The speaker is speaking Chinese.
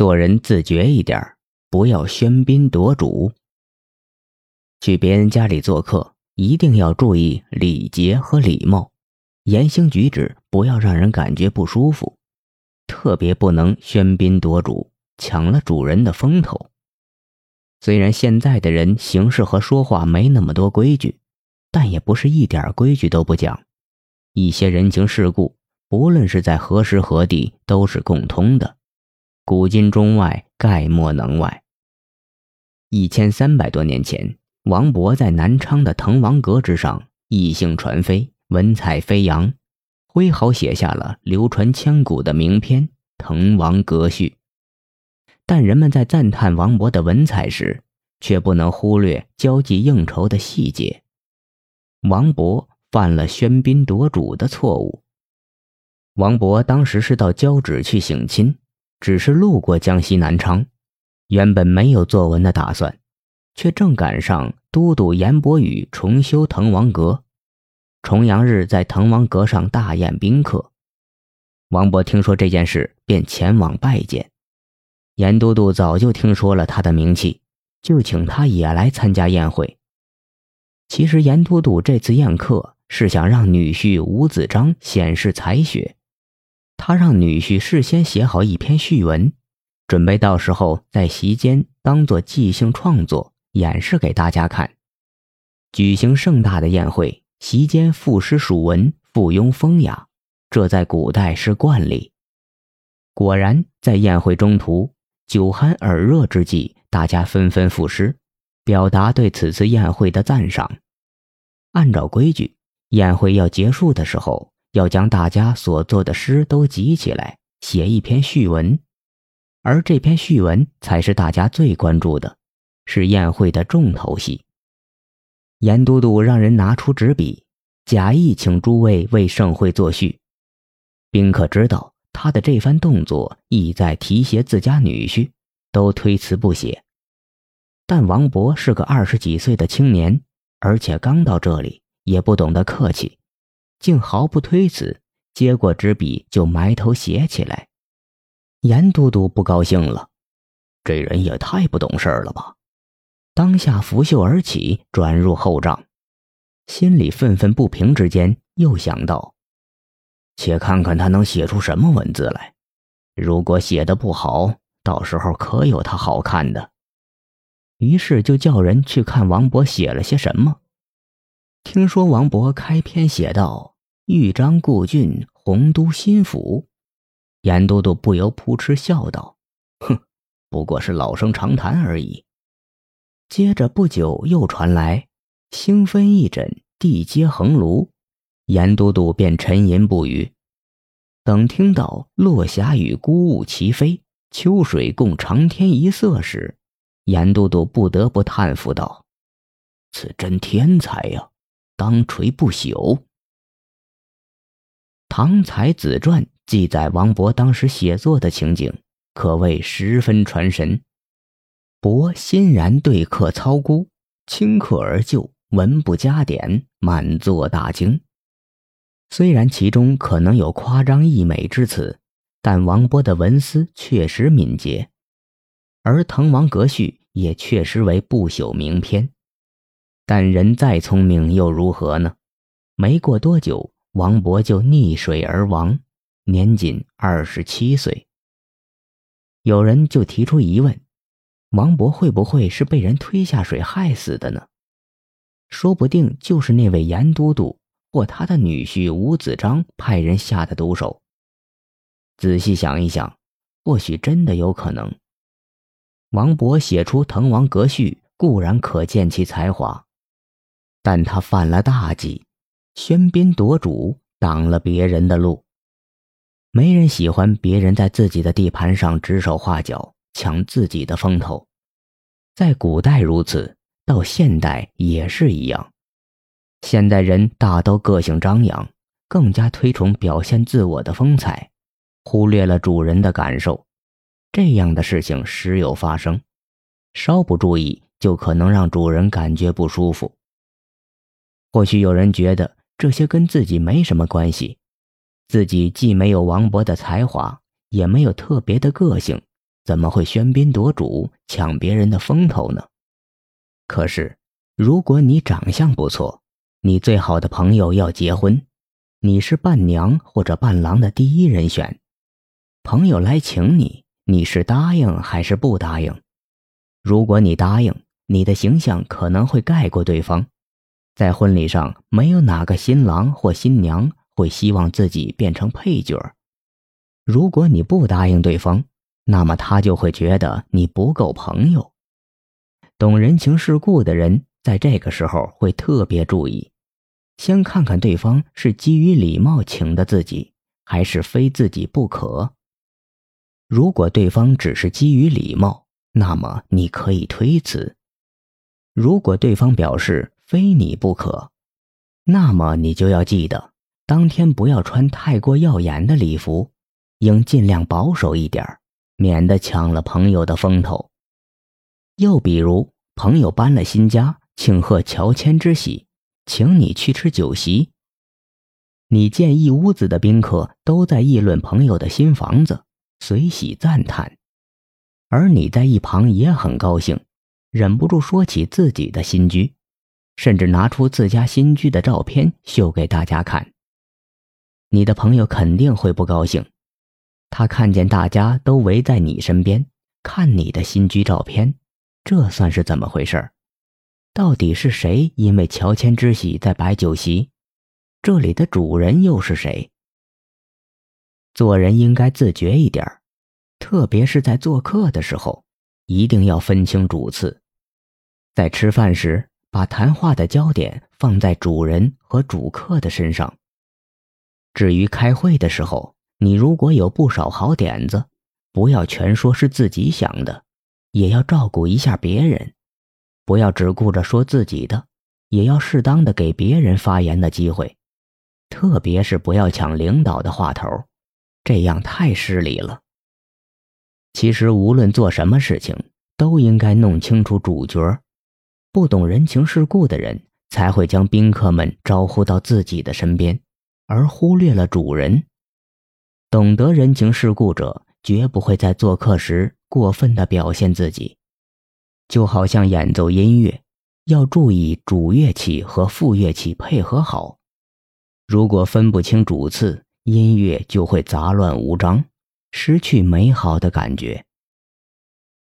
做人自觉一点儿，不要喧宾夺主。去别人家里做客，一定要注意礼节和礼貌，言行举止不要让人感觉不舒服，特别不能喧宾夺主，抢了主人的风头。虽然现在的人行事和说话没那么多规矩，但也不是一点规矩都不讲。一些人情世故，不论是在何时何地，都是共通的。古今中外，概莫能外。一千三百多年前，王勃在南昌的滕王阁之上，异兴传飞，文采飞扬，挥毫写下了流传千古的名篇《滕王阁序》。但人们在赞叹王勃的文采时，却不能忽略交际应酬的细节。王勃犯了喧宾夺主的错误。王勃当时是到交趾去省亲。只是路过江西南昌，原本没有作文的打算，却正赶上都督严伯宇重修滕王阁，重阳日在滕王阁上大宴宾客。王勃听说这件事，便前往拜见。严都督早就听说了他的名气，就请他也来参加宴会。其实严都督这次宴客是想让女婿吴子章显示才学。他让女婿事先写好一篇序文，准备到时候在席间当做即兴创作演示给大家看。举行盛大的宴会，席间赋诗署文，附庸风雅，这在古代是惯例。果然，在宴会中途，酒酣耳热之际，大家纷纷赋诗，表达对此次宴会的赞赏。按照规矩，宴会要结束的时候。要将大家所做的诗都集起来，写一篇序文，而这篇序文才是大家最关注的，是宴会的重头戏。严都督让人拿出纸笔，假意请诸位为盛会作序。宾客知道他的这番动作意在提携自家女婿，都推辞不写。但王勃是个二十几岁的青年，而且刚到这里，也不懂得客气。竟毫不推辞，接过纸笔就埋头写起来。严都督不高兴了，这人也太不懂事了吧！当下拂袖而起，转入后帐，心里愤愤不平之间，又想到：且看看他能写出什么文字来。如果写的不好，到时候可有他好看的。于是就叫人去看王勃写了些什么。听说王勃开篇写道。豫章故郡，洪都新府。严都督不由扑哧笑道：“哼，不过是老生常谈而已。”接着不久又传来“星分翼轸，地接衡庐”，严都督便沉吟不语。等听到“落霞与孤鹜齐飞，秋水共长天一色”时，严都督不得不叹服道：“此真天才呀，当垂不朽。”《唐才子传》记载王勃当时写作的情景，可谓十分传神。勃欣然对客操孤，顷刻而就，文不加点，满座大惊。虽然其中可能有夸张溢美之词，但王勃的文思确实敏捷，而《滕王阁序》也确实为不朽名篇。但人再聪明又如何呢？没过多久。王勃就溺水而亡，年仅二十七岁。有人就提出疑问：王勃会不会是被人推下水害死的呢？说不定就是那位严都督或他的女婿吴子章派人下的毒手。仔细想一想，或许真的有可能。王勃写出《滕王阁序》，固然可见其才华，但他犯了大忌。喧宾夺主，挡了别人的路。没人喜欢别人在自己的地盘上指手画脚，抢自己的风头。在古代如此，到现代也是一样。现代人大都个性张扬，更加推崇表现自我的风采，忽略了主人的感受。这样的事情时有发生，稍不注意就可能让主人感觉不舒服。或许有人觉得。这些跟自己没什么关系，自己既没有王勃的才华，也没有特别的个性，怎么会喧宾夺主、抢别人的风头呢？可是，如果你长相不错，你最好的朋友要结婚，你是伴娘或者伴郎的第一人选，朋友来请你，你是答应还是不答应？如果你答应，你的形象可能会盖过对方，在婚礼上，没有哪个新郎或新娘会希望自己变成配角。如果你不答应对方，那么他就会觉得你不够朋友。懂人情世故的人，在这个时候会特别注意，先看看对方是基于礼貌请的自己，还是非自己不可。如果对方只是基于礼貌，那么你可以推辞；如果对方表示非你不可，那么你就要记得，当天不要穿太过耀眼的礼服，应尽量保守一点儿。免得抢了朋友的风头。又比如，朋友搬了新家，庆贺乔迁之喜，请你去吃酒席。你见一屋子的宾客都在议论朋友的新房子，随喜赞叹，而你在一旁也很高兴，忍不住说起自己的新居，甚至拿出自家新居的照片秀给大家看。你的朋友肯定会不高兴。他看见大家都围在你身边看你的新居照片，这算是怎么回事？到底是谁因为乔迁之喜在摆酒席？这里的主人又是谁？做人应该自觉一点特别是在做客的时候，一定要分清主次。在吃饭时，把谈话的焦点放在主人和主客的身上。至于开会的时候，你如果有不少好点子，不要全说是自己想的，也要照顾一下别人，不要只顾着说自己的，也要适当的给别人发言的机会，特别是不要抢领导的话头，这样太失礼了。其实无论做什么事情，都应该弄清楚主角，不懂人情世故的人才会将宾客们招呼到自己的身边，而忽略了主人。懂得人情世故者，绝不会在做客时过分的表现自己。就好像演奏音乐，要注意主乐器和副乐器配合好。如果分不清主次，音乐就会杂乱无章，失去美好的感觉。